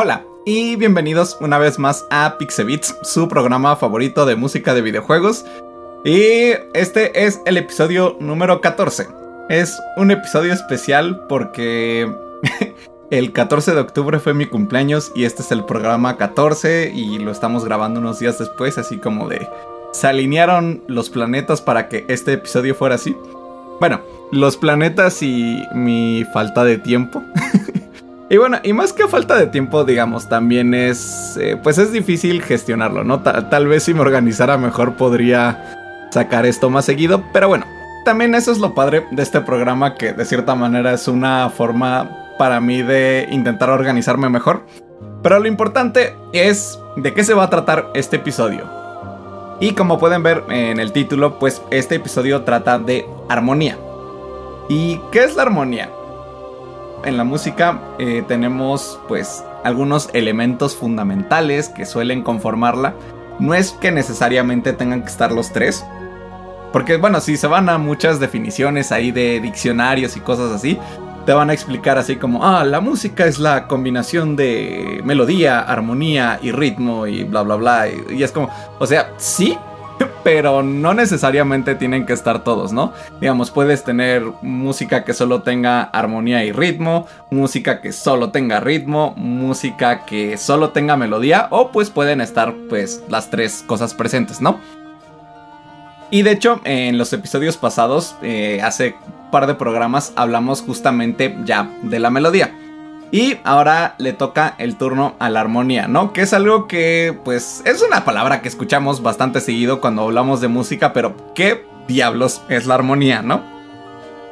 Hola y bienvenidos una vez más a Pixebits, su programa favorito de música de videojuegos. Y este es el episodio número 14. Es un episodio especial porque el 14 de octubre fue mi cumpleaños y este es el programa 14 y lo estamos grabando unos días después, así como de... Se alinearon los planetas para que este episodio fuera así. Bueno, los planetas y mi falta de tiempo. Y bueno, y más que falta de tiempo, digamos, también es, eh, pues es difícil gestionarlo, ¿no? tal vez si me organizara mejor podría sacar esto más seguido, pero bueno, también eso es lo padre de este programa que de cierta manera es una forma para mí de intentar organizarme mejor. Pero lo importante es de qué se va a tratar este episodio. Y como pueden ver en el título, pues este episodio trata de armonía. ¿Y qué es la armonía? En la música eh, tenemos pues algunos elementos fundamentales que suelen conformarla. No es que necesariamente tengan que estar los tres. Porque bueno, si se van a muchas definiciones ahí de diccionarios y cosas así, te van a explicar así como, ah, la música es la combinación de melodía, armonía y ritmo y bla, bla, bla. y es como, o sea, sí, pero no necesariamente tienen que estar todos, ¿no? Digamos, puedes tener música que solo tenga armonía y ritmo, música que solo tenga ritmo, música que solo tenga melodía, o pues pueden estar pues las tres cosas presentes, ¿no? Y de hecho, en los episodios pasados, eh, hace un par de programas, hablamos justamente ya de la melodía. Y ahora le toca el turno a la armonía, ¿no? Que es algo que, pues, es una palabra que escuchamos bastante seguido cuando hablamos de música, pero ¿qué diablos es la armonía, no?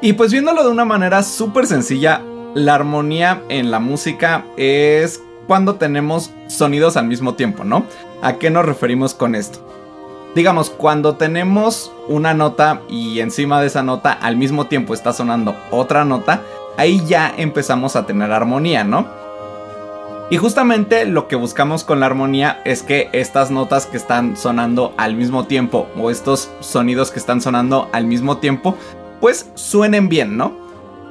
Y pues viéndolo de una manera súper sencilla, la armonía en la música es cuando tenemos sonidos al mismo tiempo, ¿no? ¿A qué nos referimos con esto? Digamos, cuando tenemos una nota y encima de esa nota al mismo tiempo está sonando otra nota, ahí ya empezamos a tener armonía, ¿no? Y justamente lo que buscamos con la armonía es que estas notas que están sonando al mismo tiempo o estos sonidos que están sonando al mismo tiempo, pues suenen bien, ¿no?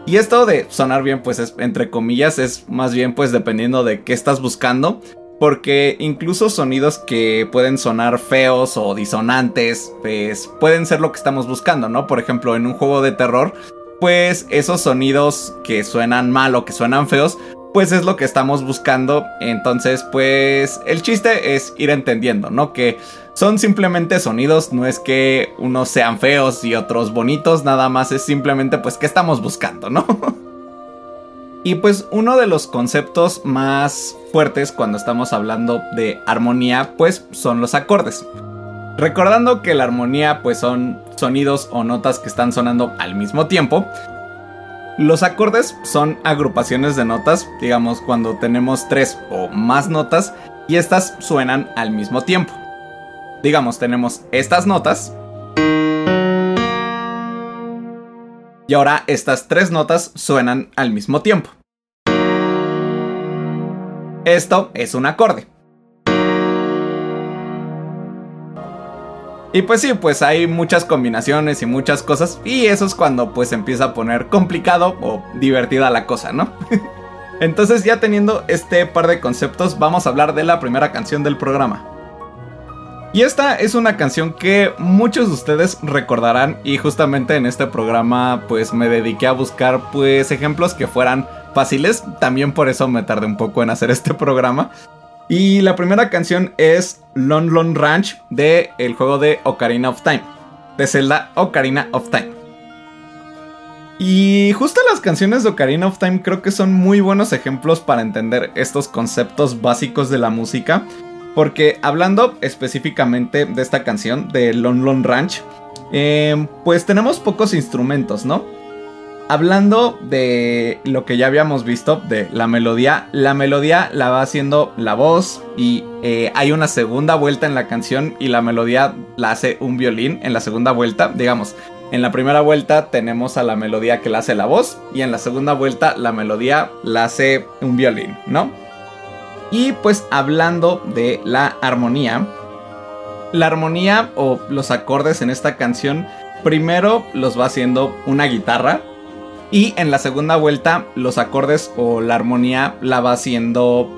Y esto de sonar bien, pues es, entre comillas, es más bien pues dependiendo de qué estás buscando. Porque incluso sonidos que pueden sonar feos o disonantes, pues pueden ser lo que estamos buscando, ¿no? Por ejemplo, en un juego de terror, pues esos sonidos que suenan mal o que suenan feos, pues es lo que estamos buscando. Entonces, pues el chiste es ir entendiendo, ¿no? Que son simplemente sonidos, no es que unos sean feos y otros bonitos, nada más es simplemente pues que estamos buscando, ¿no? y pues uno de los conceptos más fuertes cuando estamos hablando de armonía, pues son los acordes. Recordando que la armonía pues son sonidos o notas que están sonando al mismo tiempo. Los acordes son agrupaciones de notas, digamos cuando tenemos tres o más notas y estas suenan al mismo tiempo. Digamos, tenemos estas notas. Y ahora estas tres notas suenan al mismo tiempo. Esto es un acorde. Y pues sí, pues hay muchas combinaciones y muchas cosas. Y eso es cuando pues empieza a poner complicado o divertida la cosa, ¿no? Entonces ya teniendo este par de conceptos, vamos a hablar de la primera canción del programa. Y esta es una canción que muchos de ustedes recordarán y justamente en este programa pues me dediqué a buscar pues ejemplos que fueran fáciles, también por eso me tardé un poco en hacer este programa. Y la primera canción es Lon Lon Ranch de el juego de Ocarina of Time. De Zelda Ocarina of Time. Y justo las canciones de Ocarina of Time creo que son muy buenos ejemplos para entender estos conceptos básicos de la música. Porque hablando específicamente de esta canción, de Lon Lon Ranch, eh, pues tenemos pocos instrumentos, ¿no? Hablando de lo que ya habíamos visto, de la melodía, la melodía la va haciendo la voz y eh, hay una segunda vuelta en la canción y la melodía la hace un violín en la segunda vuelta. Digamos, en la primera vuelta tenemos a la melodía que la hace la voz y en la segunda vuelta la melodía la hace un violín, ¿no? Y pues hablando de la armonía, la armonía o los acordes en esta canción primero los va haciendo una guitarra y en la segunda vuelta los acordes o la armonía la va haciendo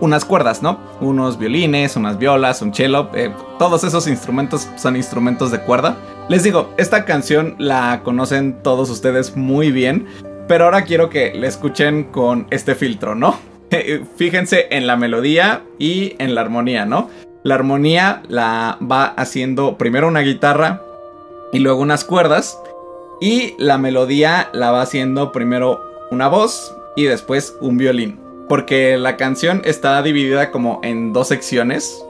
unas cuerdas, ¿no? Unos violines, unas violas, un cello, eh, todos esos instrumentos son instrumentos de cuerda. Les digo, esta canción la conocen todos ustedes muy bien, pero ahora quiero que la escuchen con este filtro, ¿no? Fíjense en la melodía y en la armonía, ¿no? La armonía la va haciendo primero una guitarra y luego unas cuerdas. Y la melodía la va haciendo primero una voz y después un violín. Porque la canción está dividida como en dos secciones.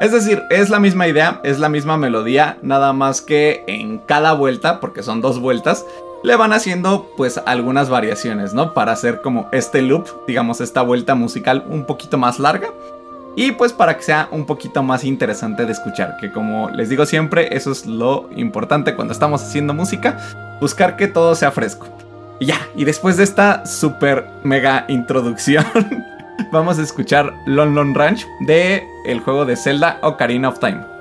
Es decir, es la misma idea, es la misma melodía, nada más que en cada vuelta, porque son dos vueltas, le van haciendo pues algunas variaciones, ¿no? Para hacer como este loop, digamos, esta vuelta musical un poquito más larga. Y pues para que sea un poquito más interesante de escuchar, que como les digo siempre, eso es lo importante cuando estamos haciendo música, buscar que todo sea fresco. Y ya, y después de esta super mega introducción, vamos a escuchar Lon Lon Ranch de el juego de Zelda Ocarina of Time.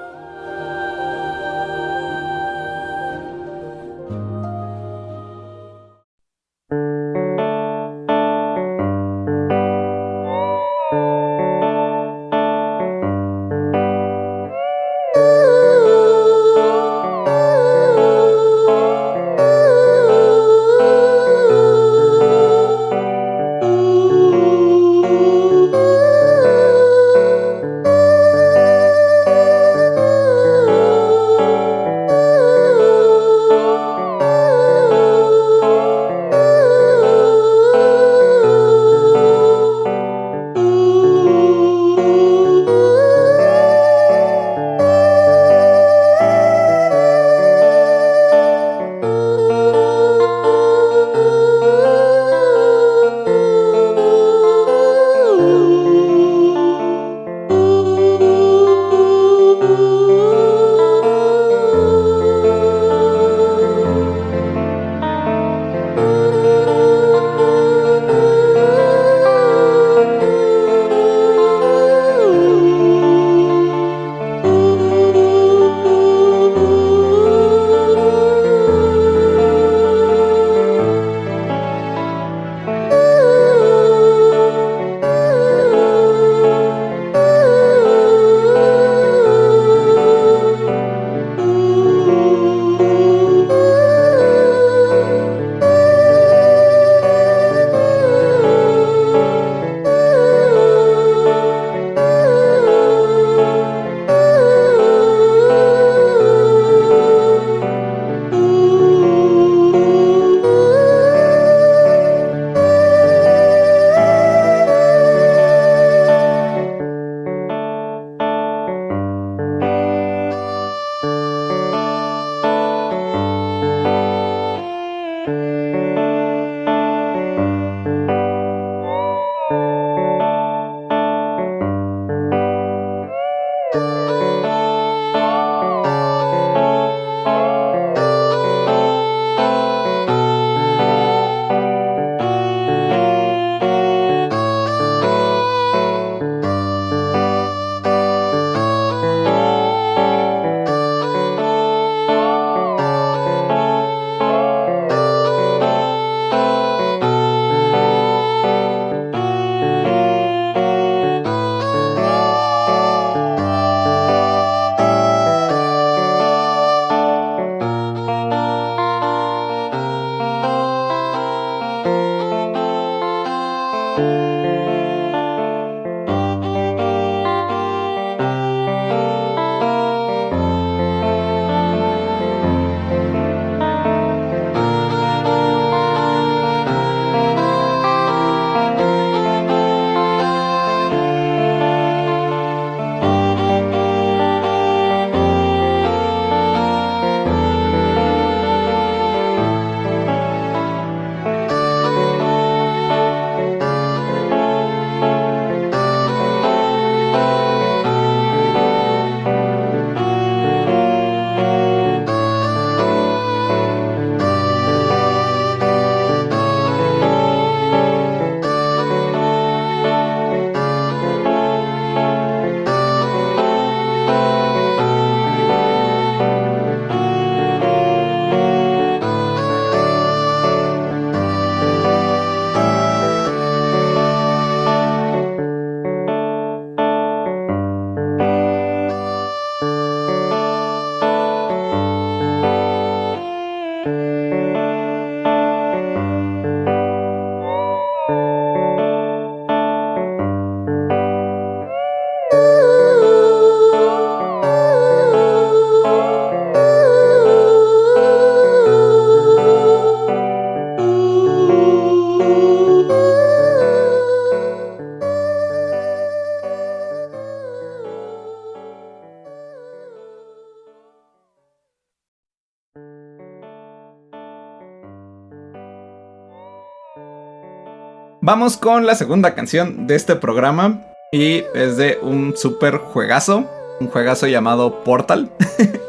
Vamos con la segunda canción de este programa y es de un super juegazo, un juegazo llamado Portal.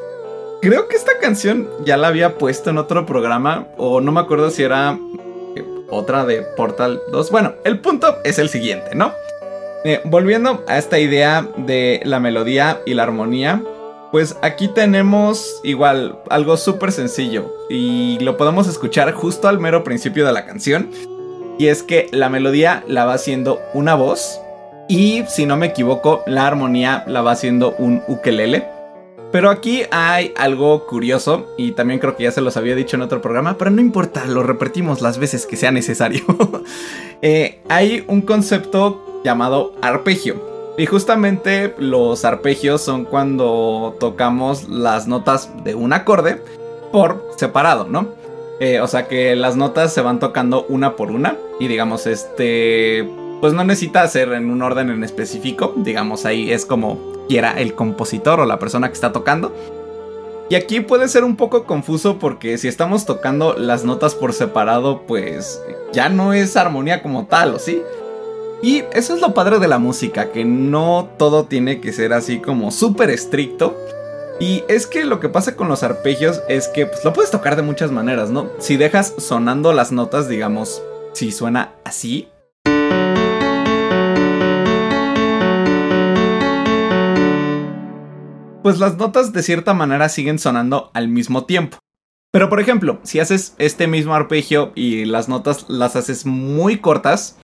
Creo que esta canción ya la había puesto en otro programa o no me acuerdo si era eh, otra de Portal 2. Bueno, el punto es el siguiente, ¿no? Eh, volviendo a esta idea de la melodía y la armonía, pues aquí tenemos igual algo súper sencillo y lo podemos escuchar justo al mero principio de la canción. Y es que la melodía la va haciendo una voz y si no me equivoco la armonía la va haciendo un ukelele. Pero aquí hay algo curioso y también creo que ya se los había dicho en otro programa, pero no importa, lo repetimos las veces que sea necesario. Eh, hay un concepto llamado arpegio. Y justamente los arpegios son cuando tocamos las notas de un acorde por separado, ¿no? Eh, o sea que las notas se van tocando una por una y digamos este pues no necesita ser en un orden en específico, digamos ahí es como quiera el compositor o la persona que está tocando. Y aquí puede ser un poco confuso porque si estamos tocando las notas por separado, pues ya no es armonía como tal, ¿o sí? Y eso es lo padre de la música, que no todo tiene que ser así como súper estricto. Y es que lo que pasa con los arpegios es que pues, lo puedes tocar de muchas maneras, ¿no? Si dejas sonando las notas, digamos, si suena así, pues las notas de cierta manera siguen sonando al mismo tiempo. Pero por ejemplo, si haces este mismo arpegio y las notas las haces muy cortas,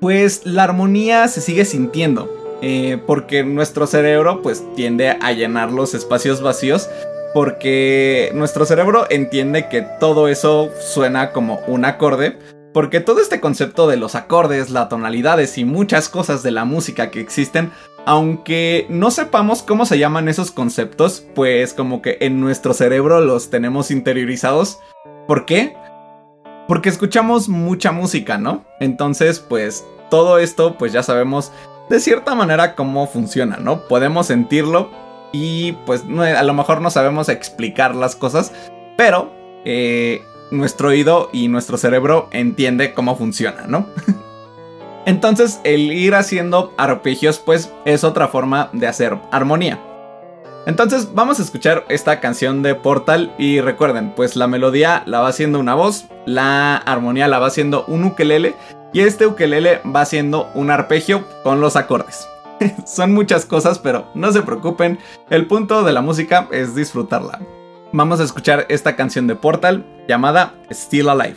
pues la armonía se sigue sintiendo. Eh, porque nuestro cerebro pues tiende a llenar los espacios vacíos porque nuestro cerebro entiende que todo eso suena como un acorde, porque todo este concepto de los acordes, las tonalidades y muchas cosas de la música que existen, aunque no sepamos cómo se llaman esos conceptos, pues como que en nuestro cerebro los tenemos interiorizados. ¿Por qué? Porque escuchamos mucha música, ¿no? Entonces, pues todo esto, pues ya sabemos de cierta manera cómo funciona, ¿no? Podemos sentirlo y pues a lo mejor no sabemos explicar las cosas, pero eh, nuestro oído y nuestro cerebro entiende cómo funciona, ¿no? Entonces el ir haciendo arpegios pues es otra forma de hacer armonía. Entonces vamos a escuchar esta canción de Portal y recuerden, pues la melodía la va haciendo una voz, la armonía la va haciendo un ukelele y este ukelele va haciendo un arpegio con los acordes. Son muchas cosas, pero no se preocupen, el punto de la música es disfrutarla. Vamos a escuchar esta canción de Portal llamada Still Alive.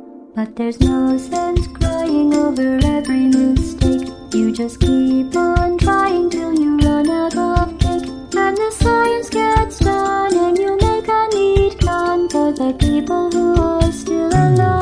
But there's no sense crying over every mistake. You just keep on trying till you run out of cake. And the science gets done, and you make a neat gun for the people who are still alive.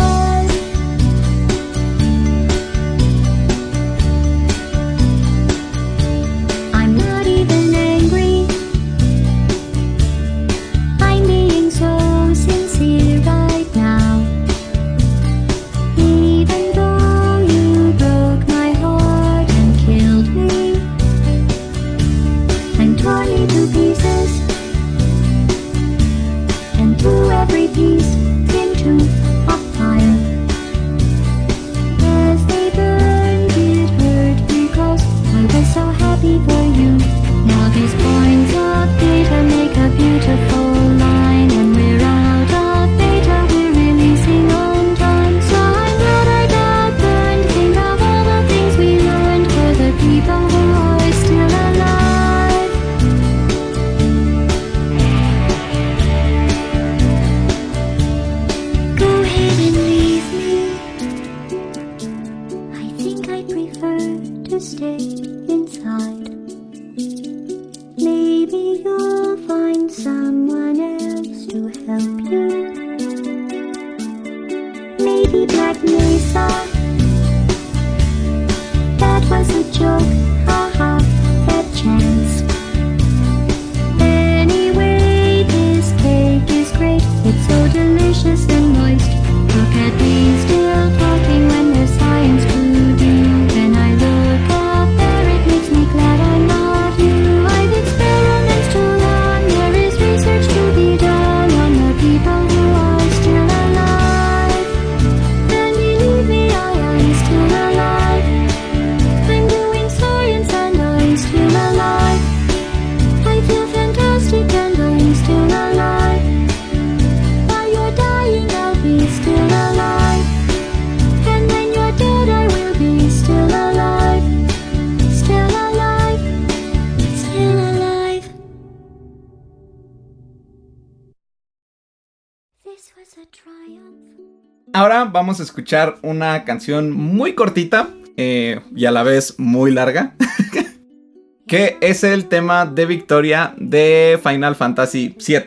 Ahora vamos a escuchar una canción muy cortita eh, y a la vez muy larga. que es el tema de victoria de Final Fantasy VII.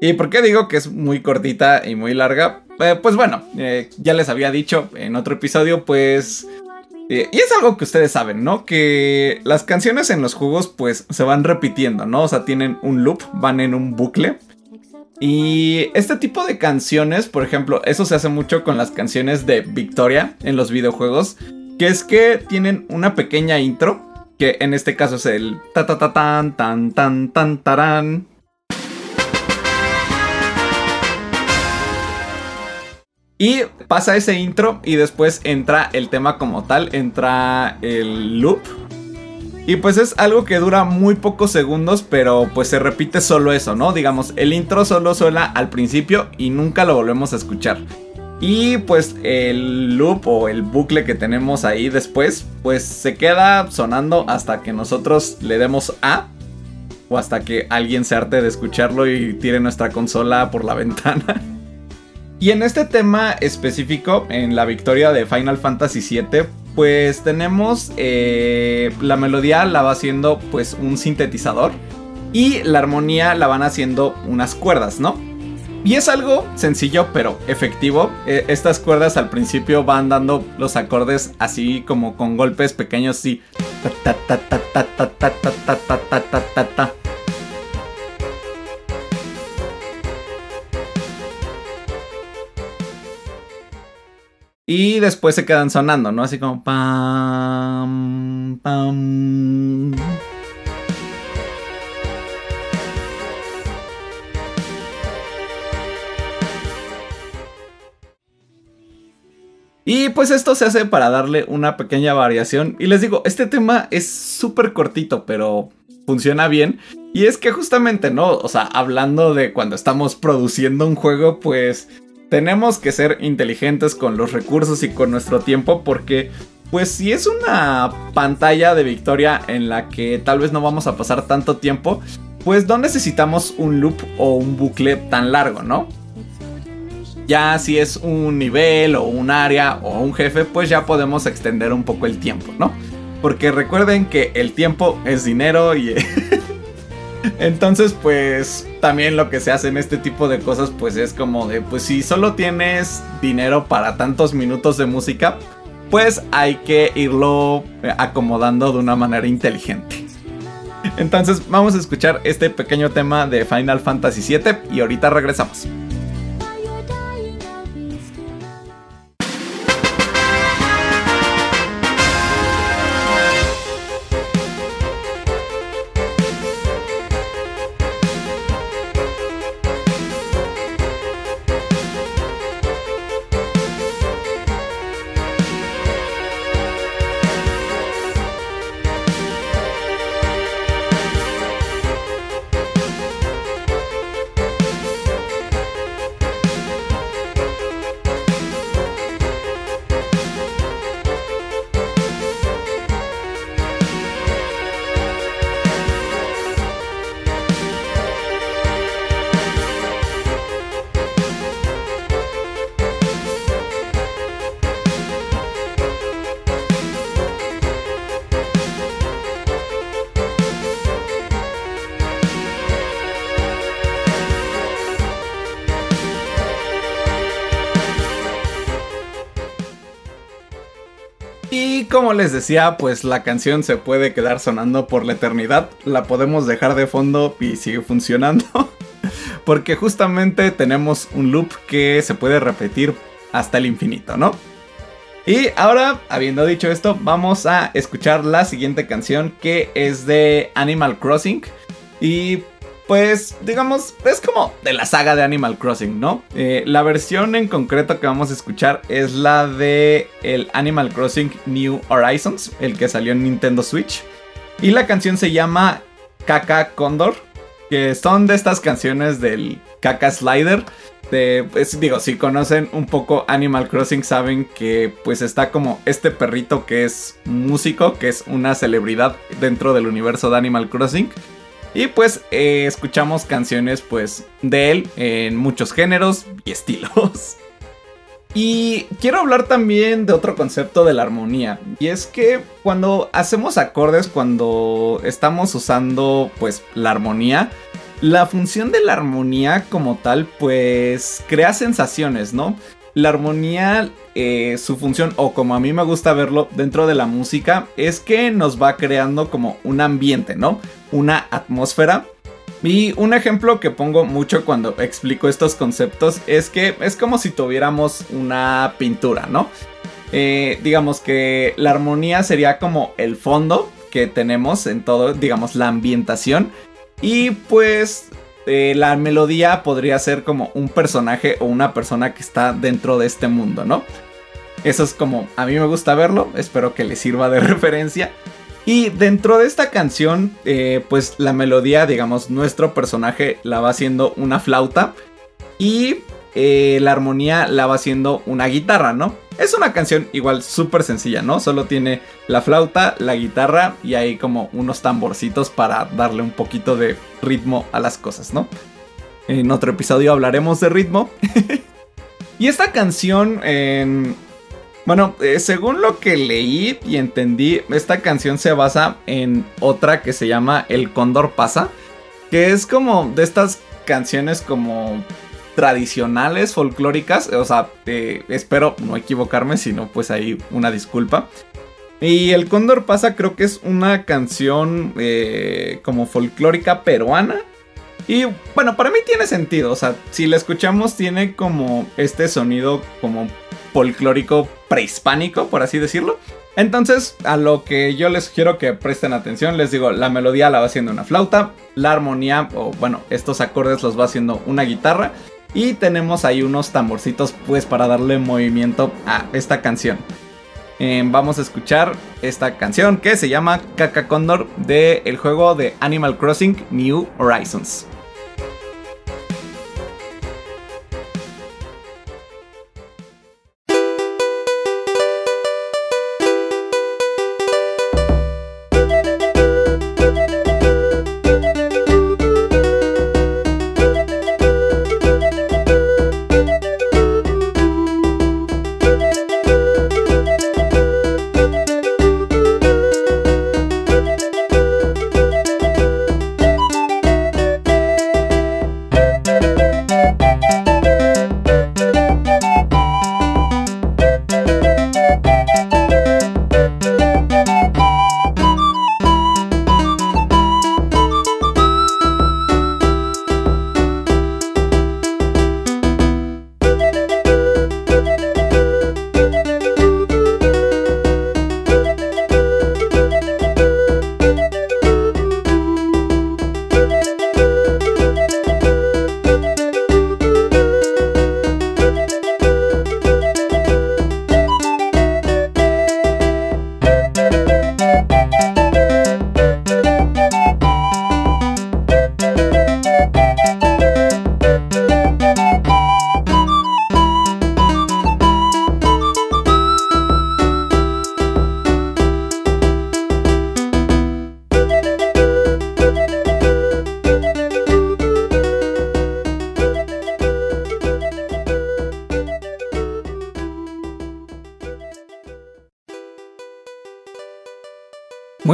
¿Y por qué digo que es muy cortita y muy larga? Eh, pues bueno, eh, ya les había dicho en otro episodio, pues... y es algo que ustedes saben, ¿no? Que las canciones en los juegos pues se van repitiendo, ¿no? O sea, tienen un loop, van en un bucle. Y este tipo de canciones, por ejemplo, eso se hace mucho con las canciones de Victoria en los videojuegos, que es que tienen una pequeña intro, que en este caso es el ta ta ta tan tan tan tan. Y pasa ese intro y después entra el tema como tal, entra el loop. Y pues es algo que dura muy pocos segundos, pero pues se repite solo eso, ¿no? Digamos, el intro solo suena al principio y nunca lo volvemos a escuchar. Y pues el loop o el bucle que tenemos ahí después, pues se queda sonando hasta que nosotros le demos A. O hasta que alguien se arte de escucharlo y tire nuestra consola por la ventana. Y en este tema específico, en la victoria de Final Fantasy VII, pues tenemos eh, la melodía la va haciendo pues un sintetizador y la armonía la van haciendo unas cuerdas, ¿no? Y es algo sencillo pero efectivo. Eh, estas cuerdas al principio van dando los acordes así como con golpes pequeños ta. Y después se quedan sonando, ¿no? Así como pam, pam. Y pues esto se hace para darle una pequeña variación. Y les digo, este tema es súper cortito, pero funciona bien. Y es que justamente, ¿no? O sea, hablando de cuando estamos produciendo un juego, pues tenemos que ser inteligentes con los recursos y con nuestro tiempo porque pues si es una pantalla de victoria en la que tal vez no vamos a pasar tanto tiempo, pues no necesitamos un loop o un bucle tan largo, ¿no? Ya si es un nivel o un área o un jefe, pues ya podemos extender un poco el tiempo, ¿no? Porque recuerden que el tiempo es dinero y... Entonces, pues también lo que se hace en este tipo de cosas, pues es como de, pues si solo tienes dinero para tantos minutos de música, pues hay que irlo acomodando de una manera inteligente. Entonces, vamos a escuchar este pequeño tema de Final Fantasy VII y ahorita regresamos. Decía, pues la canción se puede quedar sonando por la eternidad. La podemos dejar de fondo y sigue funcionando. Porque justamente tenemos un loop que se puede repetir hasta el infinito, ¿no? Y ahora, habiendo dicho esto, vamos a escuchar la siguiente canción que es de Animal Crossing. Y pues digamos, es como de la saga de Animal Crossing, ¿no? Eh, la versión en concreto que vamos a escuchar es la de el Animal Crossing New Horizons, el que salió en Nintendo Switch. Y la canción se llama Kaka Condor, que son de estas canciones del Kaka Slider. De, pues digo, si conocen un poco Animal Crossing saben que pues está como este perrito que es músico, que es una celebridad dentro del universo de Animal Crossing. Y pues eh, escuchamos canciones pues de él en muchos géneros y estilos. Y quiero hablar también de otro concepto de la armonía. Y es que cuando hacemos acordes, cuando estamos usando pues la armonía, la función de la armonía como tal pues crea sensaciones, ¿no? La armonía, eh, su función, o como a mí me gusta verlo dentro de la música, es que nos va creando como un ambiente, ¿no? Una atmósfera. Y un ejemplo que pongo mucho cuando explico estos conceptos es que es como si tuviéramos una pintura, ¿no? Eh, digamos que la armonía sería como el fondo que tenemos en todo, digamos, la ambientación. Y pues eh, la melodía podría ser como un personaje o una persona que está dentro de este mundo, ¿no? Eso es como a mí me gusta verlo, espero que les sirva de referencia. Y dentro de esta canción, eh, pues la melodía, digamos, nuestro personaje la va haciendo una flauta y eh, la armonía la va haciendo una guitarra, ¿no? Es una canción igual súper sencilla, ¿no? Solo tiene la flauta, la guitarra y hay como unos tamborcitos para darle un poquito de ritmo a las cosas, ¿no? En otro episodio hablaremos de ritmo. y esta canción, bueno, eh, según lo que leí y entendí, esta canción se basa en otra que se llama El Cóndor pasa, que es como de estas canciones como tradicionales, folclóricas. O sea, eh, espero no equivocarme, sino pues ahí una disculpa. Y El Cóndor pasa creo que es una canción eh, como folclórica peruana. Y bueno, para mí tiene sentido. O sea, si la escuchamos tiene como este sonido como folclórico prehispánico, por así decirlo. Entonces, a lo que yo les quiero que presten atención, les digo, la melodía la va haciendo una flauta, la armonía, o bueno, estos acordes los va haciendo una guitarra, y tenemos ahí unos tamborcitos pues para darle movimiento a esta canción. Em, vamos a escuchar esta canción que se llama Caca Condor del juego de Animal Crossing New Horizons.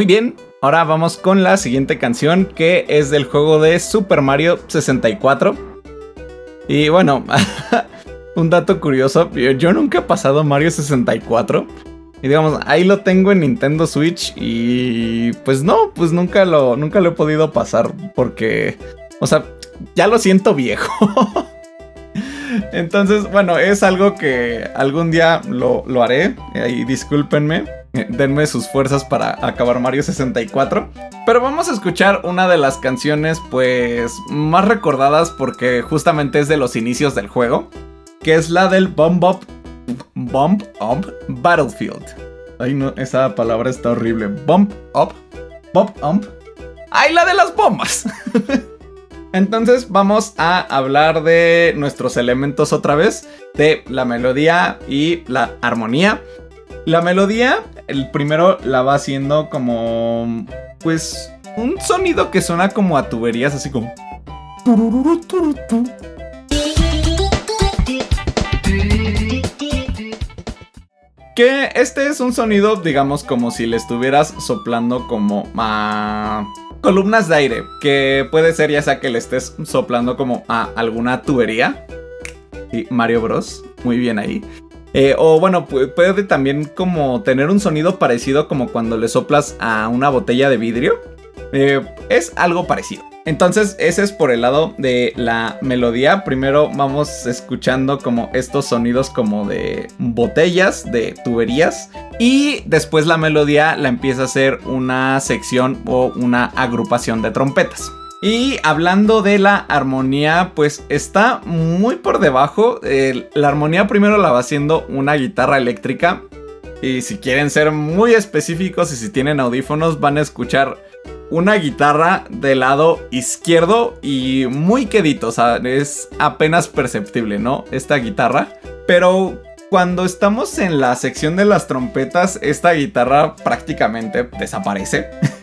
Muy bien, ahora vamos con la siguiente canción que es del juego de Super Mario 64. Y bueno, un dato curioso, yo nunca he pasado Mario 64. Y digamos, ahí lo tengo en Nintendo Switch y pues no, pues nunca lo, nunca lo he podido pasar porque, o sea, ya lo siento viejo. Entonces, bueno, es algo que algún día lo, lo haré. Y discúlpenme. Denme sus fuerzas para acabar Mario 64. Pero vamos a escuchar una de las canciones, pues, más recordadas porque justamente es de los inicios del juego. Que es la del Bomb Up, Bomb Up Battlefield. Ay, no, esa palabra está horrible. Bomb Up, Bomb Up. ¡Ay, la de las bombas! Entonces vamos a hablar de nuestros elementos otra vez, de la melodía y la armonía. La melodía, el primero la va haciendo como, pues, un sonido que suena como a tuberías, así como... Que este es un sonido, digamos, como si le estuvieras soplando como a columnas de aire, que puede ser ya sea que le estés soplando como a alguna tubería. Y Mario Bros. Muy bien ahí. Eh, o bueno, puede también como tener un sonido parecido como cuando le soplas a una botella de vidrio. Eh, es algo parecido. Entonces, ese es por el lado de la melodía. Primero vamos escuchando como estos sonidos como de botellas, de tuberías. Y después la melodía la empieza a hacer una sección o una agrupación de trompetas. Y hablando de la armonía, pues está muy por debajo. la armonía primero la va haciendo una guitarra eléctrica. Y si quieren ser muy específicos y si tienen audífonos, van a escuchar una guitarra del lado izquierdo y muy quedito, o sea, es apenas perceptible, ¿no? Esta guitarra. Pero cuando estamos en la sección de las trompetas, esta guitarra prácticamente desaparece.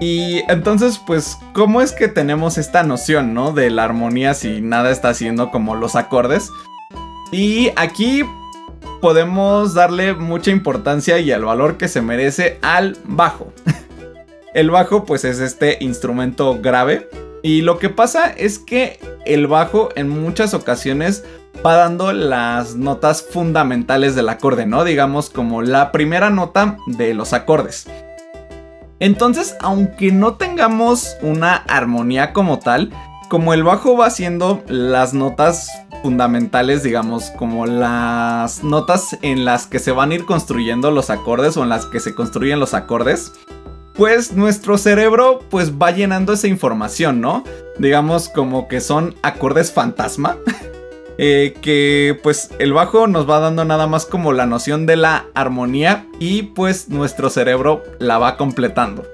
y entonces, pues, ¿cómo es que tenemos esta noción, ¿no? De la armonía si nada está haciendo como los acordes? Y aquí podemos darle mucha importancia y el valor que se merece al bajo. El bajo pues es este instrumento grave y lo que pasa es que el bajo en muchas ocasiones va dando las notas fundamentales del acorde, ¿no? Digamos como la primera nota de los acordes. Entonces, aunque no tengamos una armonía como tal, como el bajo va haciendo las notas fundamentales, digamos, como las notas en las que se van a ir construyendo los acordes o en las que se construyen los acordes, pues nuestro cerebro pues va llenando esa información, ¿no? Digamos como que son acordes fantasma. Eh, que pues el bajo nos va dando nada más como la noción de la armonía y pues nuestro cerebro la va completando.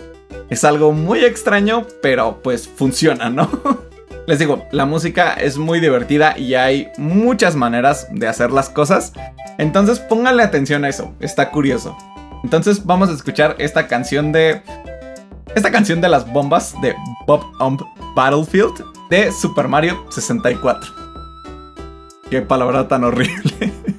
Es algo muy extraño, pero pues funciona, ¿no? Les digo, la música es muy divertida y hay muchas maneras de hacer las cosas. Entonces pónganle atención a eso, está curioso. Entonces vamos a escuchar esta canción de. Esta canción de las bombas de Bob Ump Battlefield de Super Mario 64. Qué palabra tan horrible.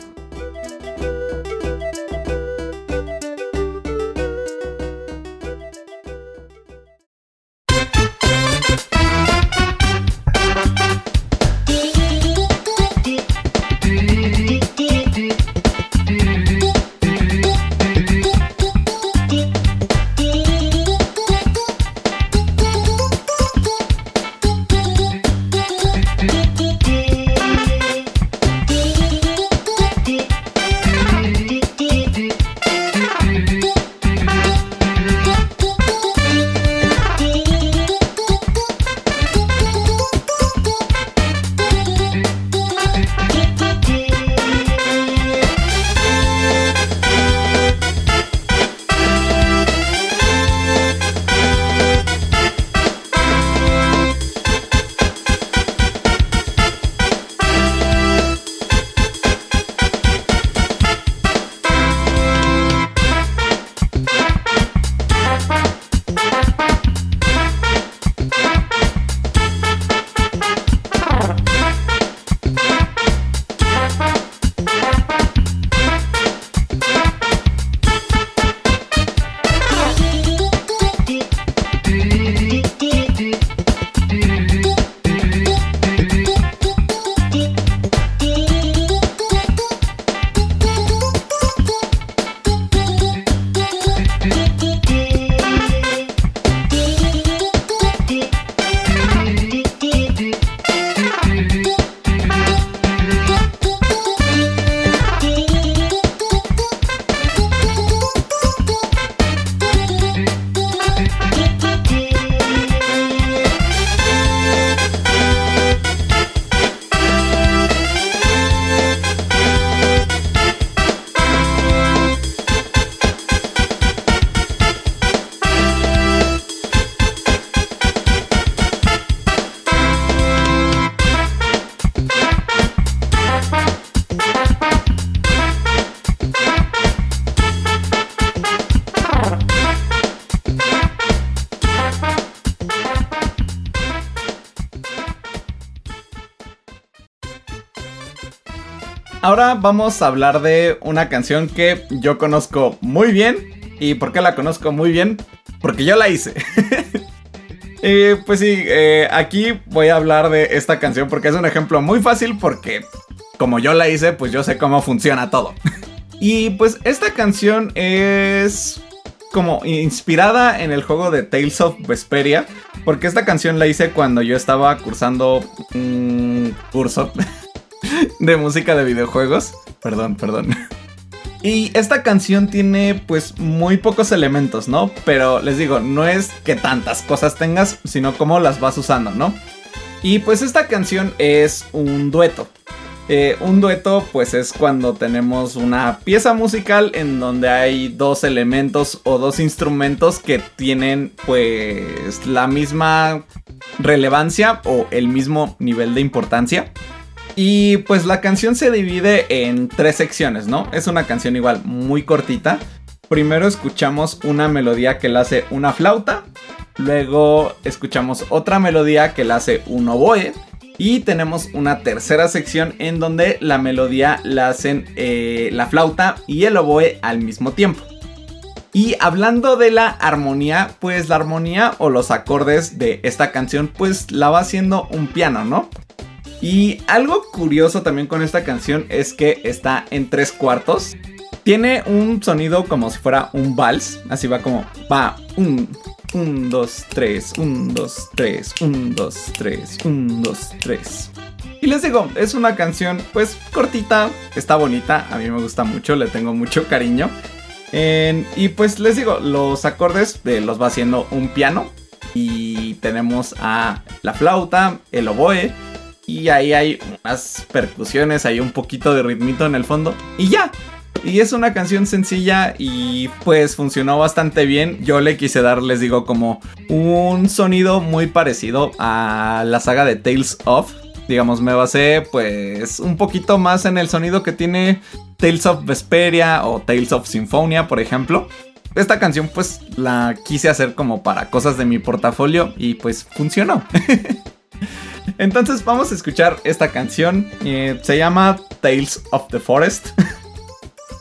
Ahora vamos a hablar de una canción que yo conozco muy bien. ¿Y por qué la conozco muy bien? Porque yo la hice. Eh, pues sí, eh, aquí voy a hablar de esta canción porque es un ejemplo muy fácil porque como yo la hice, pues yo sé cómo funciona todo. y pues esta canción es como inspirada en el juego de Tales of Vesperia, porque esta canción la hice cuando yo estaba cursando un curso de música de videojuegos. Perdón, perdón. Y esta canción tiene pues muy pocos elementos, ¿no? Pero les digo, no es que tantas cosas tengas, sino cómo las vas usando, ¿no? Y pues esta canción es un dueto. Eh, un dueto pues es cuando tenemos una pieza musical en donde hay dos elementos o dos instrumentos que tienen pues la misma relevancia o el mismo nivel de importancia. Y pues la canción se divide en tres secciones, ¿no? Es una canción igual muy cortita. Primero escuchamos una melodía que la hace una flauta. Luego escuchamos otra melodía que la hace un oboe. Y tenemos una tercera sección en donde la melodía la hacen eh, la flauta y el oboe al mismo tiempo. Y hablando de la armonía, pues la armonía o los acordes de esta canción pues la va haciendo un piano, ¿no? Y algo curioso también con esta canción es que está en tres cuartos. Tiene un sonido como si fuera un vals, así va como va un, 1, 2, 3, 1, 2, 3, 1, 2, 3, 1, 2, 3. Y les digo, es una canción pues cortita, está bonita, a mí me gusta mucho, le tengo mucho cariño. y pues les digo, los acordes los va haciendo un piano. Y tenemos a la flauta, el oboe. Y ahí hay unas percusiones, hay un poquito de ritmito en el fondo. Y ya, y es una canción sencilla y pues funcionó bastante bien. Yo le quise dar, les digo, como un sonido muy parecido a la saga de Tales of. Digamos, me basé pues un poquito más en el sonido que tiene Tales of Vesperia o Tales of Symphonia, por ejemplo. Esta canción pues la quise hacer como para cosas de mi portafolio y pues funcionó. Entonces vamos a escuchar esta canción. Eh, se llama Tales of the Forest.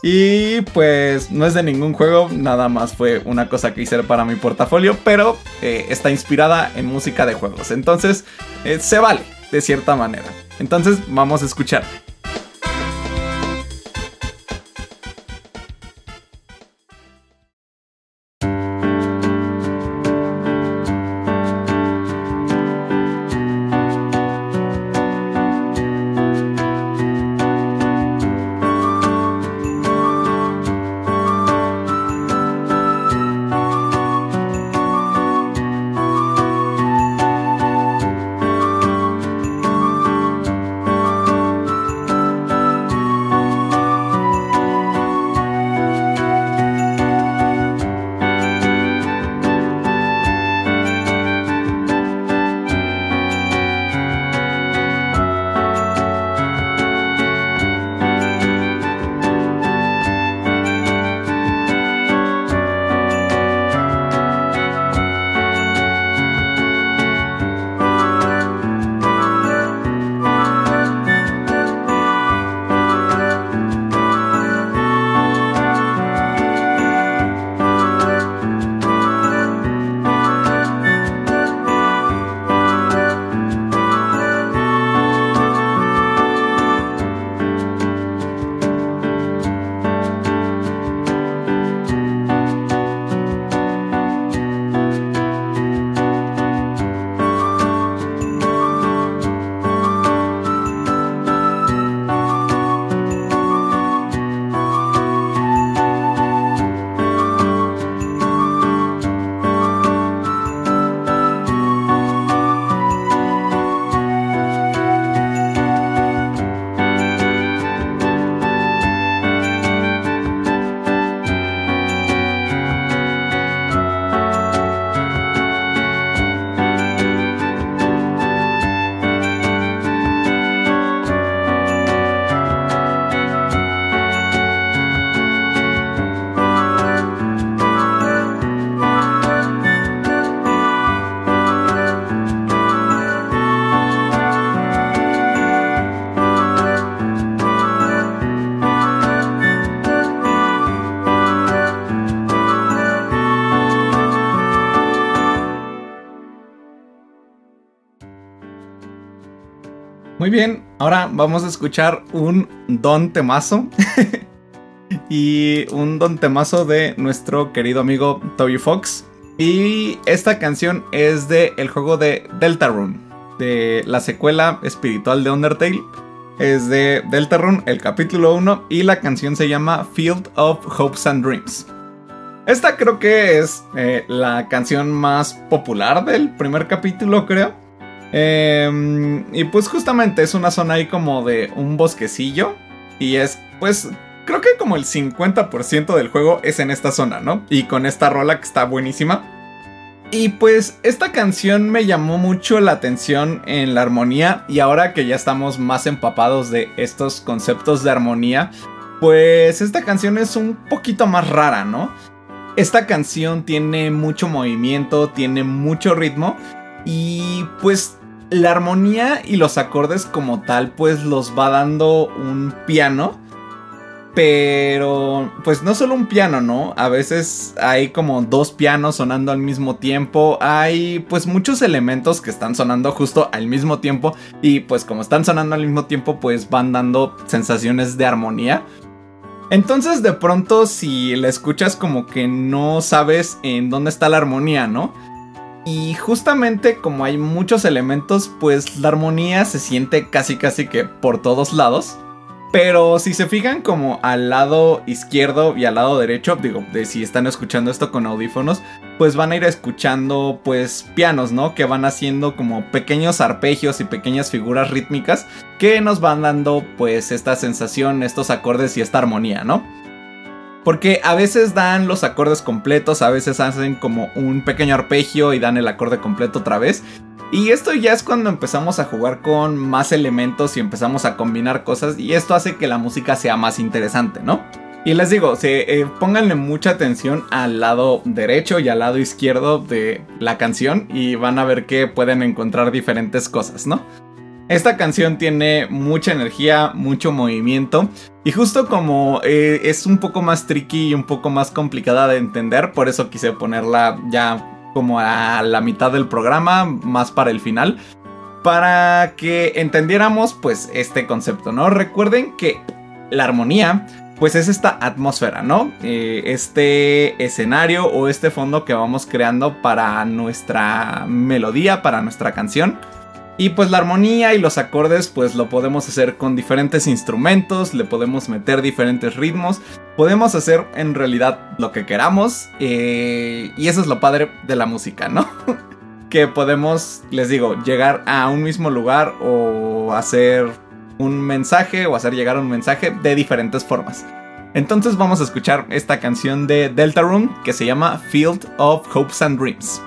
Y pues no es de ningún juego, nada más fue una cosa que hice para mi portafolio, pero eh, está inspirada en música de juegos. Entonces eh, se vale, de cierta manera. Entonces vamos a escuchar. Muy bien, ahora vamos a escuchar un don temazo. y un don temazo de nuestro querido amigo Toby Fox. Y esta canción es de el juego de Deltarune, de la secuela espiritual de Undertale. Es de Deltarune, el capítulo 1, y la canción se llama Field of Hopes and Dreams. Esta creo que es eh, la canción más popular del primer capítulo, creo. Em, y pues justamente es una zona ahí como de un bosquecillo. Y es, pues, creo que como el 50% del juego es en esta zona, ¿no? Y con esta rola que está buenísima. Y pues esta canción me llamó mucho la atención en la armonía y ahora que ya estamos más empapados de estos conceptos de armonía, pues esta canción es un poquito más rara, ¿no? Esta canción tiene mucho movimiento, tiene mucho ritmo y pues la armonía y los acordes como tal pues los va dando un piano. Pero pues no solo un piano, ¿no? A veces hay como dos pianos sonando al mismo tiempo. Hay pues muchos elementos que están sonando justo al mismo tiempo. Y pues como están sonando al mismo tiempo pues van dando sensaciones de armonía. Entonces de pronto si la escuchas como que no sabes en dónde está la armonía, ¿no? Y justamente como hay muchos elementos, pues la armonía se siente casi casi que por todos lados. Pero si se fijan como al lado izquierdo y al lado derecho, digo, de si están escuchando esto con audífonos, pues van a ir escuchando pues pianos, ¿no? Que van haciendo como pequeños arpegios y pequeñas figuras rítmicas que nos van dando pues esta sensación, estos acordes y esta armonía, ¿no? Porque a veces dan los acordes completos, a veces hacen como un pequeño arpegio y dan el acorde completo otra vez. Y esto ya es cuando empezamos a jugar con más elementos y empezamos a combinar cosas y esto hace que la música sea más interesante, ¿no? Y les digo, se, eh, pónganle mucha atención al lado derecho y al lado izquierdo de la canción y van a ver que pueden encontrar diferentes cosas, ¿no? Esta canción tiene mucha energía, mucho movimiento y justo como eh, es un poco más tricky y un poco más complicada de entender, por eso quise ponerla ya como a la mitad del programa, más para el final, para que entendiéramos pues este concepto, ¿no? Recuerden que la armonía pues es esta atmósfera, ¿no? Eh, este escenario o este fondo que vamos creando para nuestra melodía, para nuestra canción. Y pues la armonía y los acordes pues lo podemos hacer con diferentes instrumentos, le podemos meter diferentes ritmos, podemos hacer en realidad lo que queramos eh, y eso es lo padre de la música, ¿no? que podemos, les digo, llegar a un mismo lugar o hacer un mensaje o hacer llegar un mensaje de diferentes formas. Entonces vamos a escuchar esta canción de Deltarune que se llama Field of Hopes and Dreams.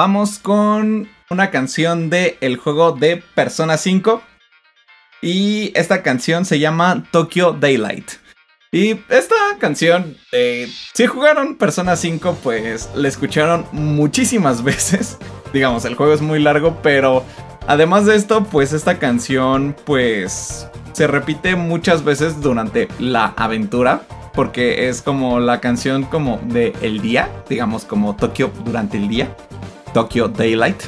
Vamos con una canción del el juego de Persona 5. Y esta canción se llama Tokyo Daylight. Y esta canción, eh, si jugaron Persona 5, pues la escucharon muchísimas veces. Digamos, el juego es muy largo, pero además de esto, pues esta canción, pues se repite muchas veces durante la aventura. Porque es como la canción como de el día, digamos como Tokyo durante el día. Tokyo Daylight.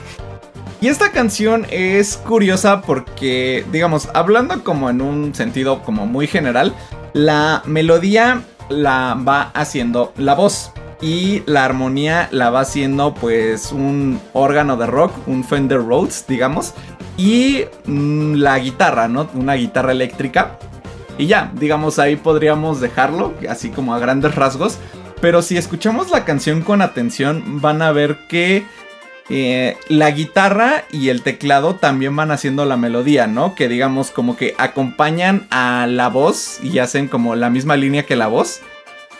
Y esta canción es curiosa porque, digamos, hablando como en un sentido como muy general, la melodía la va haciendo la voz y la armonía la va haciendo pues un órgano de rock, un Fender Rhodes, digamos, y mm, la guitarra, ¿no? Una guitarra eléctrica. Y ya, digamos, ahí podríamos dejarlo, así como a grandes rasgos. Pero si escuchamos la canción con atención, van a ver que eh, la guitarra y el teclado también van haciendo la melodía, ¿no? Que digamos como que acompañan a la voz y hacen como la misma línea que la voz.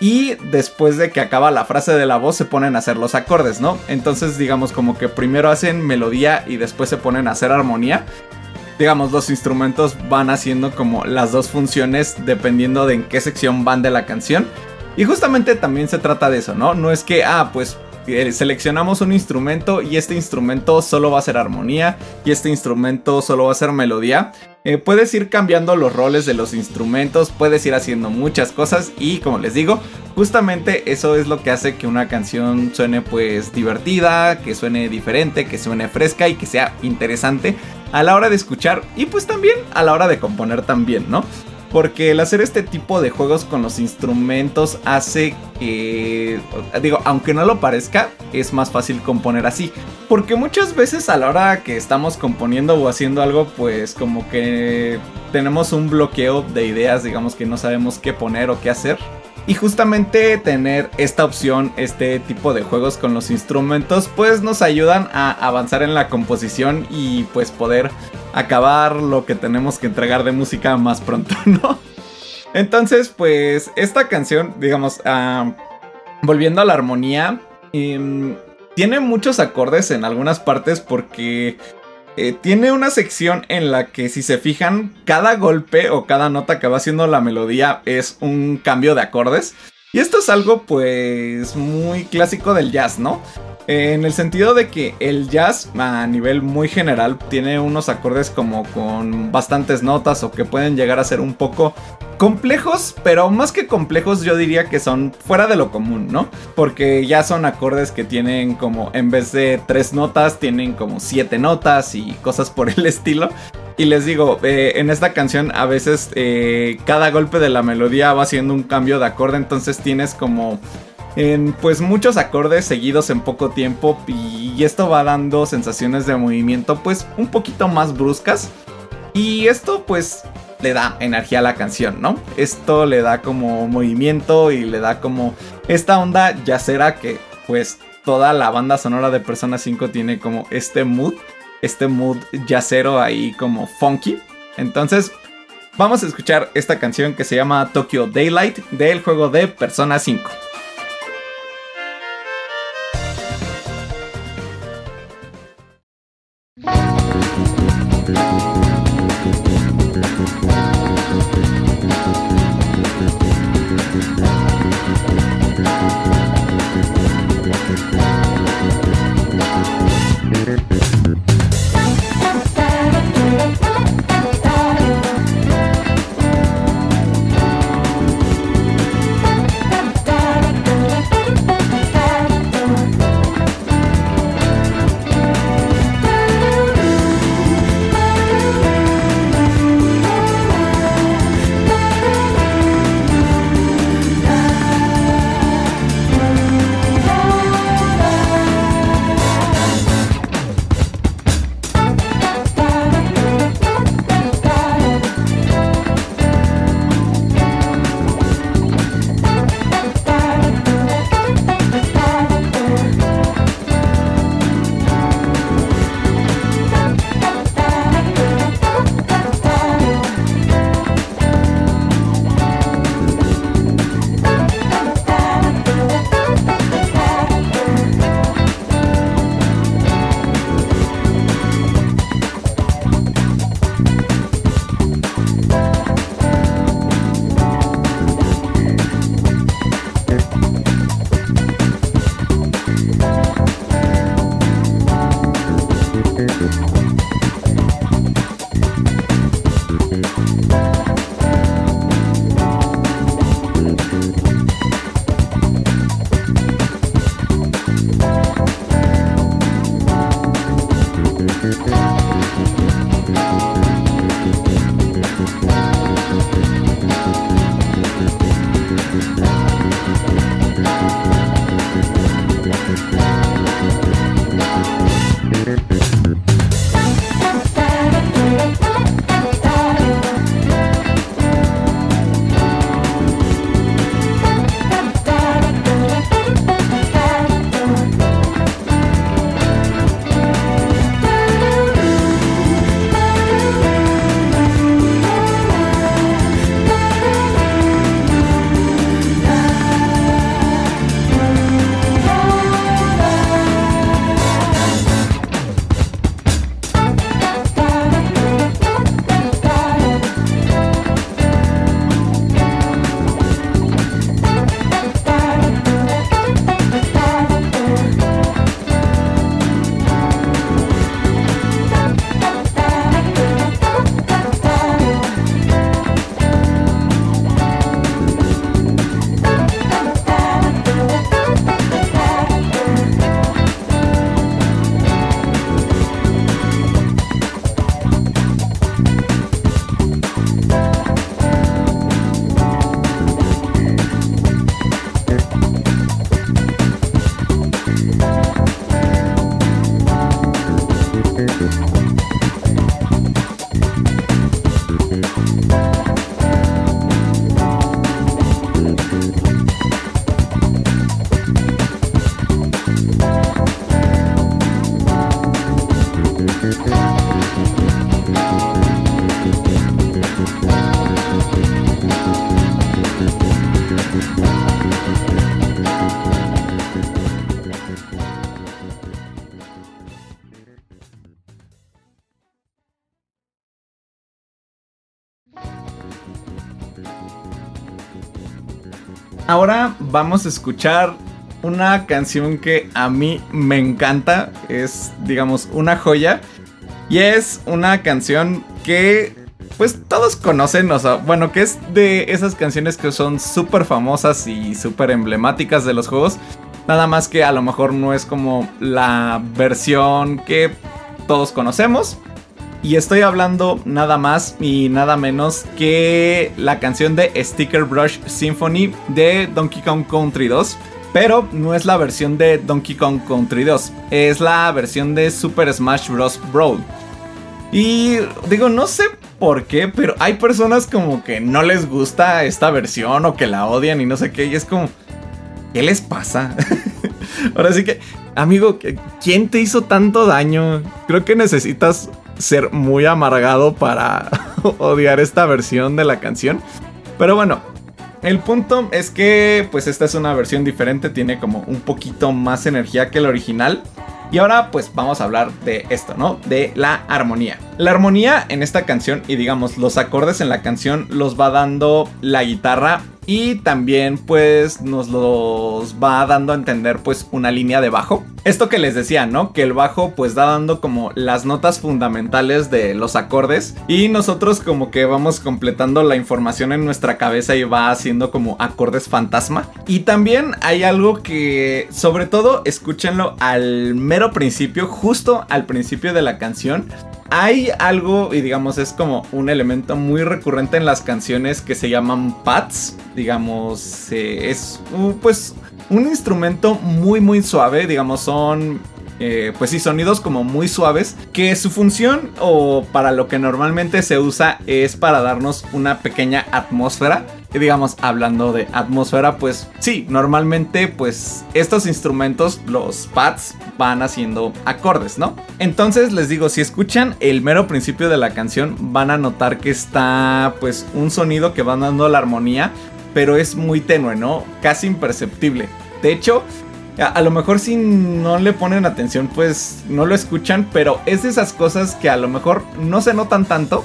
Y después de que acaba la frase de la voz se ponen a hacer los acordes, ¿no? Entonces digamos como que primero hacen melodía y después se ponen a hacer armonía. Digamos, los instrumentos van haciendo como las dos funciones dependiendo de en qué sección van de la canción. Y justamente también se trata de eso, ¿no? No es que, ah, pues seleccionamos un instrumento y este instrumento solo va a ser armonía y este instrumento solo va a ser melodía. Eh, puedes ir cambiando los roles de los instrumentos, puedes ir haciendo muchas cosas y como les digo, justamente eso es lo que hace que una canción suene pues divertida, que suene diferente, que suene fresca y que sea interesante a la hora de escuchar y pues también a la hora de componer también, ¿no? Porque el hacer este tipo de juegos con los instrumentos hace que, digo, aunque no lo parezca, es más fácil componer así. Porque muchas veces a la hora que estamos componiendo o haciendo algo, pues como que tenemos un bloqueo de ideas, digamos que no sabemos qué poner o qué hacer. Y justamente tener esta opción, este tipo de juegos con los instrumentos, pues nos ayudan a avanzar en la composición y pues poder acabar lo que tenemos que entregar de música más pronto, ¿no? Entonces, pues esta canción, digamos, ah, volviendo a la armonía, em, tiene muchos acordes en algunas partes porque eh, tiene una sección en la que si se fijan, cada golpe o cada nota que va haciendo la melodía es un cambio de acordes. Y esto es algo pues muy clásico del jazz, ¿no? En el sentido de que el jazz a nivel muy general tiene unos acordes como con bastantes notas o que pueden llegar a ser un poco complejos, pero más que complejos yo diría que son fuera de lo común, ¿no? Porque ya son acordes que tienen como en vez de tres notas, tienen como siete notas y cosas por el estilo. Y les digo, eh, en esta canción a veces eh, cada golpe de la melodía va haciendo un cambio de acorde, entonces tienes como en pues muchos acordes seguidos en poco tiempo y esto va dando sensaciones de movimiento pues un poquito más bruscas y esto pues le da energía a la canción, ¿no? Esto le da como movimiento y le da como esta onda yacera que pues toda la banda sonora de Persona 5 tiene como este mood, este mood yacero ahí como funky. Entonces, vamos a escuchar esta canción que se llama Tokyo Daylight del juego de Persona 5. Ahora vamos a escuchar una canción que a mí me encanta. Es, digamos, una joya. Y es una canción que, pues, todos conocen. O sea, bueno, que es de esas canciones que son súper famosas y súper emblemáticas de los juegos. Nada más que a lo mejor no es como la versión que todos conocemos. Y estoy hablando nada más y nada menos que la canción de Sticker Brush Symphony de Donkey Kong Country 2. Pero no es la versión de Donkey Kong Country 2, es la versión de Super Smash Bros. Brawl. Y digo, no sé por qué, pero hay personas como que no les gusta esta versión o que la odian y no sé qué. Y es como, ¿qué les pasa? Ahora sí que, amigo, ¿quién te hizo tanto daño? Creo que necesitas ser muy amargado para odiar esta versión de la canción. Pero bueno, el punto es que pues esta es una versión diferente, tiene como un poquito más energía que la original. Y ahora pues vamos a hablar de esto, ¿no? De la armonía. La armonía en esta canción y digamos los acordes en la canción los va dando la guitarra y también pues nos los va dando a entender pues una línea de bajo. Esto que les decía, ¿no? Que el bajo pues da dando como las notas fundamentales de los acordes y nosotros como que vamos completando la información en nuestra cabeza y va haciendo como acordes fantasma. Y también hay algo que sobre todo escúchenlo al mero principio, justo al principio de la canción hay algo, y digamos, es como un elemento muy recurrente en las canciones que se llaman pads. Digamos, eh, es pues un instrumento muy, muy suave. Digamos, son eh, pues sí, sonidos como muy suaves, que su función o para lo que normalmente se usa es para darnos una pequeña atmósfera. Digamos, hablando de atmósfera, pues sí, normalmente pues estos instrumentos, los pads, van haciendo acordes, ¿no? Entonces les digo, si escuchan el mero principio de la canción, van a notar que está pues un sonido que va dando la armonía, pero es muy tenue, ¿no? Casi imperceptible. De hecho, a, lo mejor si no le ponen atención, pues no lo escuchan, pero es de esas cosas que a lo mejor no se notan tanto,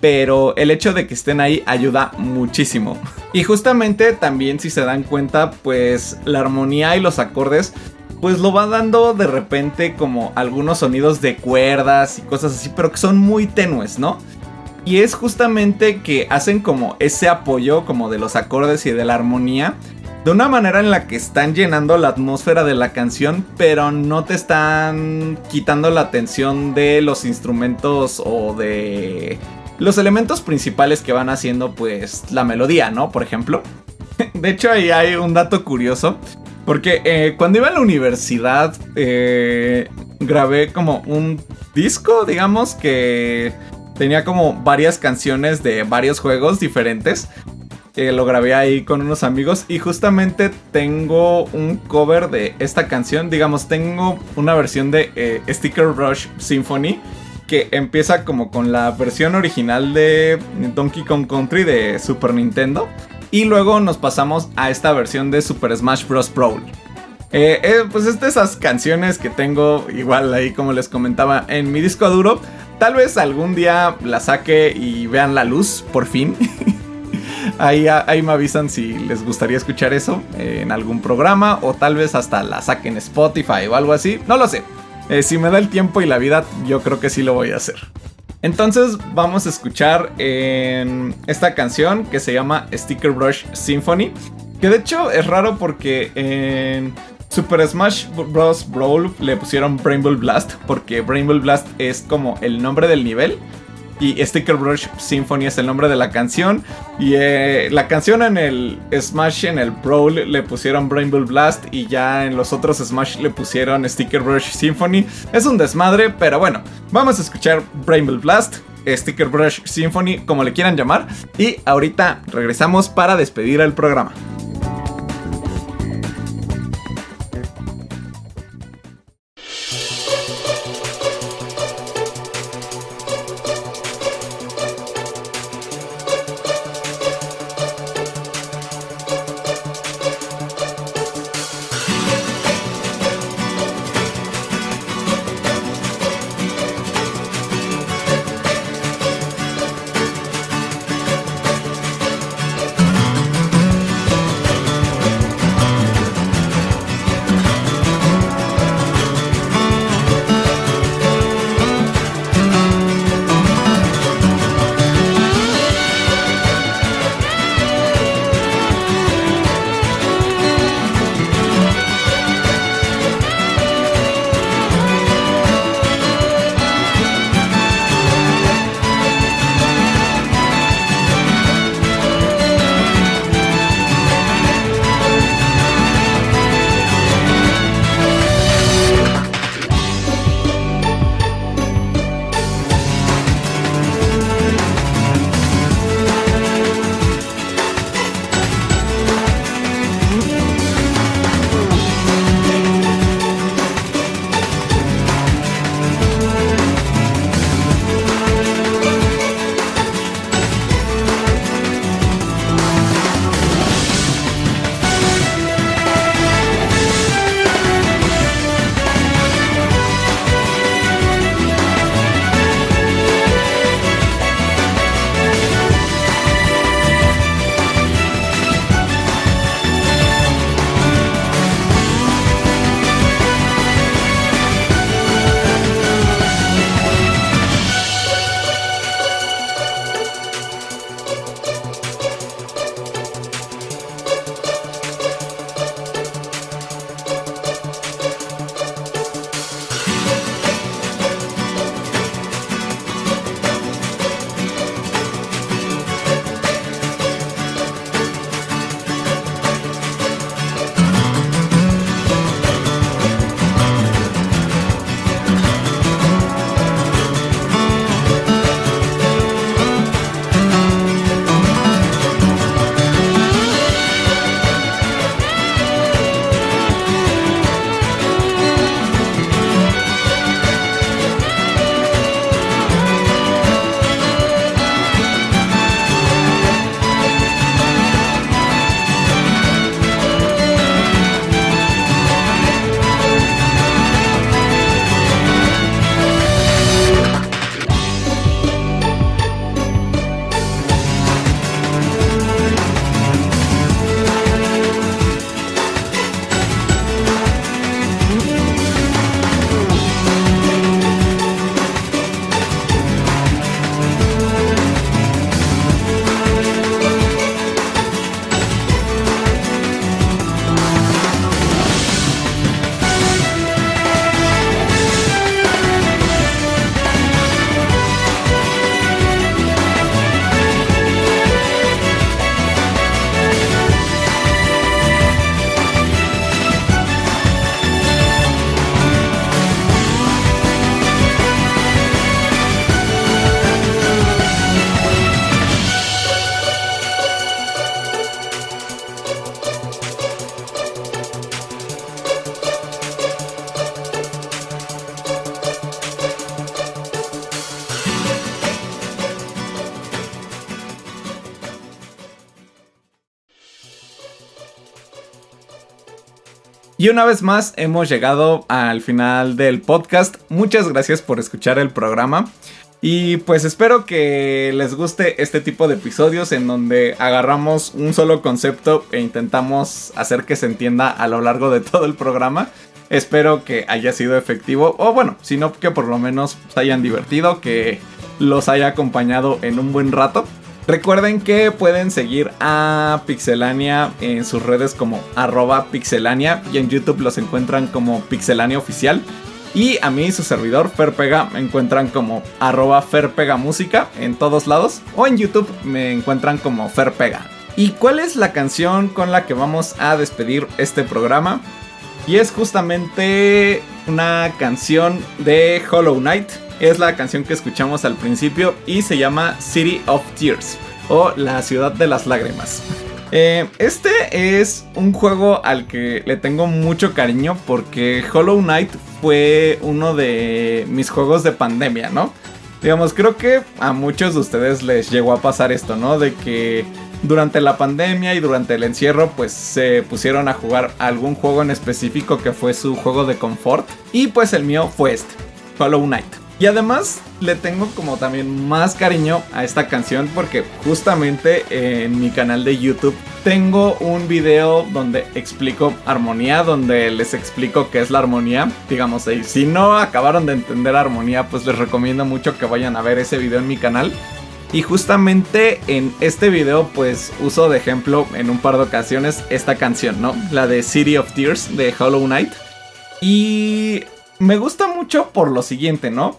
pero el hecho de que estén ahí ayuda muchísimo. Y justamente también si se dan cuenta, pues la armonía y los acordes pues lo va dando de repente como algunos sonidos de cuerdas y cosas así, pero que son muy tenues, ¿no? Y es justamente que hacen como ese apoyo como de los acordes y de la armonía de una manera en la que están llenando la atmósfera de la canción, pero no te están quitando la atención de los instrumentos o de los elementos principales que van haciendo pues la melodía, ¿no? Por ejemplo. De hecho ahí hay un dato curioso, porque eh, cuando iba a la universidad eh, grabé como un disco, digamos, que tenía como varias canciones de varios juegos diferentes lo grabé ahí con unos amigos y justamente tengo un cover de esta canción. Digamos, tengo una versión de eh, Sticker Rush Symphony que empieza como con la versión original de Donkey Kong Country de Super Nintendo. Y luego nos pasamos a esta versión de Super Smash Bros. Brawl. Eh, eh, pues es esas canciones que tengo igual ahí como les comentaba en mi disco duro. Tal vez algún día la saque y vean la luz, por fin. Ahí, ahí me avisan si les gustaría escuchar eso en algún programa o tal vez hasta la saquen Spotify o algo así. No lo sé. Eh, si me da el tiempo y la vida, yo creo que sí lo voy a hacer. Entonces vamos a escuchar esta canción que se llama Sticker Brush Symphony. Que de hecho es raro porque en Super Smash Bros. Brawl le pusieron Brainbow Blast porque Brainbow Blast es como el nombre del nivel y Sticker Brush Symphony es el nombre de la canción. Y eh, la canción en el Smash, en el Pro le pusieron Brainbow Blast. Y ya en los otros Smash le pusieron Sticker Brush Symphony. Es un desmadre, pero bueno, vamos a escuchar Brainbow Blast. Sticker Brush Symphony, como le quieran llamar. Y ahorita regresamos para despedir el programa. Y una vez más hemos llegado al final del podcast. Muchas gracias por escuchar el programa. Y pues espero que les guste este tipo de episodios en donde agarramos un solo concepto e intentamos hacer que se entienda a lo largo de todo el programa. Espero que haya sido efectivo o bueno, sino que por lo menos se hayan divertido, que los haya acompañado en un buen rato. Recuerden que pueden seguir a Pixelania en sus redes como arroba pixelania y en YouTube los encuentran como pixelania oficial. Y a mí, su servidor, Ferpega, me encuentran como arroba Ferpegamúsica en todos lados. O en YouTube me encuentran como Ferpega. ¿Y cuál es la canción con la que vamos a despedir este programa? Y es justamente una canción de Hollow Knight. Es la canción que escuchamos al principio y se llama City of Tears o La ciudad de las lágrimas. Eh, este es un juego al que le tengo mucho cariño porque Hollow Knight fue uno de mis juegos de pandemia, ¿no? Digamos, creo que a muchos de ustedes les llegó a pasar esto, ¿no? De que durante la pandemia y durante el encierro pues se pusieron a jugar algún juego en específico que fue su juego de confort y pues el mío fue este, Hollow Knight. Y además le tengo como también más cariño a esta canción porque justamente en mi canal de YouTube tengo un video donde explico armonía, donde les explico qué es la armonía. Digamos, ahí, si no acabaron de entender armonía, pues les recomiendo mucho que vayan a ver ese video en mi canal. Y justamente en este video pues uso de ejemplo en un par de ocasiones esta canción, ¿no? La de City of Tears de Hollow Knight. Y me gusta mucho por lo siguiente, ¿no?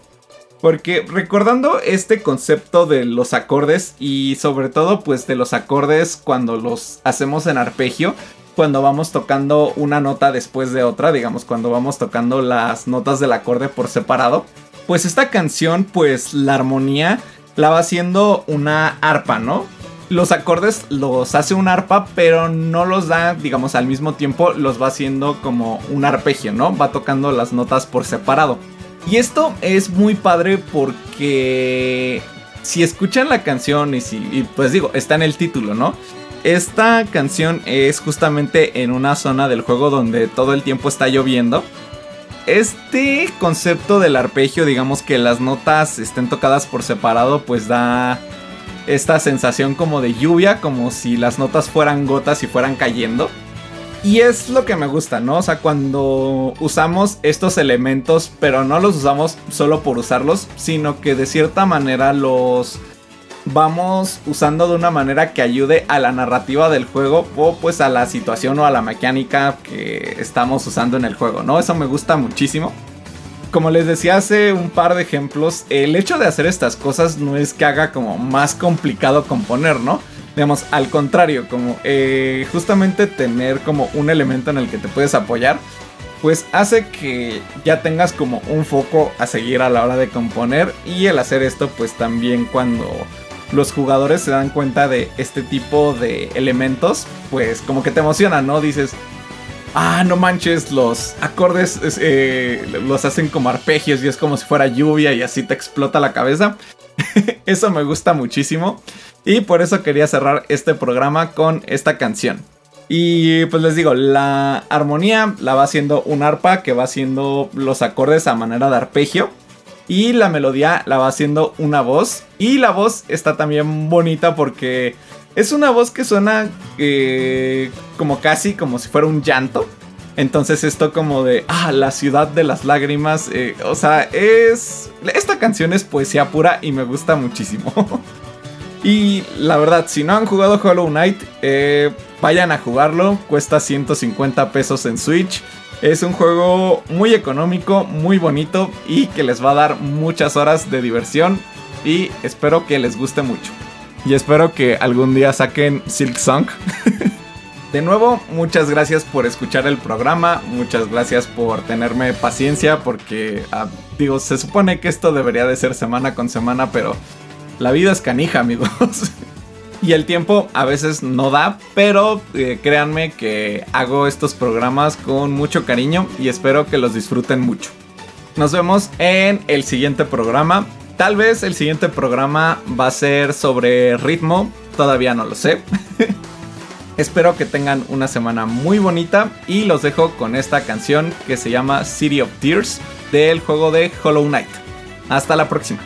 Porque recordando este concepto de los acordes y sobre todo pues de los acordes cuando los hacemos en arpegio, cuando vamos tocando una nota después de otra, digamos cuando vamos tocando las notas del acorde por separado, pues esta canción pues la armonía la va haciendo una arpa, ¿no? Los acordes los hace un arpa, pero no los da, digamos, al mismo tiempo, los va haciendo como un arpegio, ¿no? Va tocando las notas por separado. Y esto es muy padre porque si escuchan la canción y si, pues digo, está en el título, ¿no? Esta canción es justamente en una zona del juego donde todo el tiempo está lloviendo. Este concepto del arpegio, digamos que las notas estén tocadas por separado, pues da esta sensación como de lluvia, como si las notas fueran gotas y fueran cayendo. Y es lo que me gusta, ¿no? O sea, cuando usamos estos elementos, pero no los usamos solo por usarlos, sino que de cierta manera los vamos usando de una manera que ayude a la narrativa del juego o pues a la situación o a la mecánica que estamos usando en el juego, ¿no? Eso me gusta muchísimo. Como les decía hace un par de ejemplos, el hecho de hacer estas cosas no es que haga como más complicado componer, ¿no? Digamos, al contrario, como eh, justamente tener como un elemento en el que te puedes apoyar, pues hace que ya tengas como un foco a seguir a la hora de componer y el hacer esto pues también cuando los jugadores se dan cuenta de este tipo de elementos, pues como que te emociona, ¿no? Dices, ah, no manches, los acordes eh, los hacen como arpegios y es como si fuera lluvia y así te explota la cabeza. Eso me gusta muchísimo. Y por eso quería cerrar este programa con esta canción. Y pues les digo, la armonía la va haciendo un arpa que va haciendo los acordes a manera de arpegio. Y la melodía la va haciendo una voz. Y la voz está también bonita porque es una voz que suena eh, como casi como si fuera un llanto. Entonces esto como de, ah, la ciudad de las lágrimas. Eh, o sea, es... Esta canción es poesía pura y me gusta muchísimo. Y la verdad, si no han jugado Hollow Knight, eh, vayan a jugarlo. Cuesta 150 pesos en Switch. Es un juego muy económico, muy bonito y que les va a dar muchas horas de diversión. Y espero que les guste mucho. Y espero que algún día saquen Silk Song. De nuevo, muchas gracias por escuchar el programa, muchas gracias por tenerme paciencia porque, ah, digo, se supone que esto debería de ser semana con semana, pero la vida es canija, amigos. y el tiempo a veces no da, pero eh, créanme que hago estos programas con mucho cariño y espero que los disfruten mucho. Nos vemos en el siguiente programa. Tal vez el siguiente programa va a ser sobre ritmo, todavía no lo sé. Espero que tengan una semana muy bonita y los dejo con esta canción que se llama City of Tears del juego de Hollow Knight. Hasta la próxima.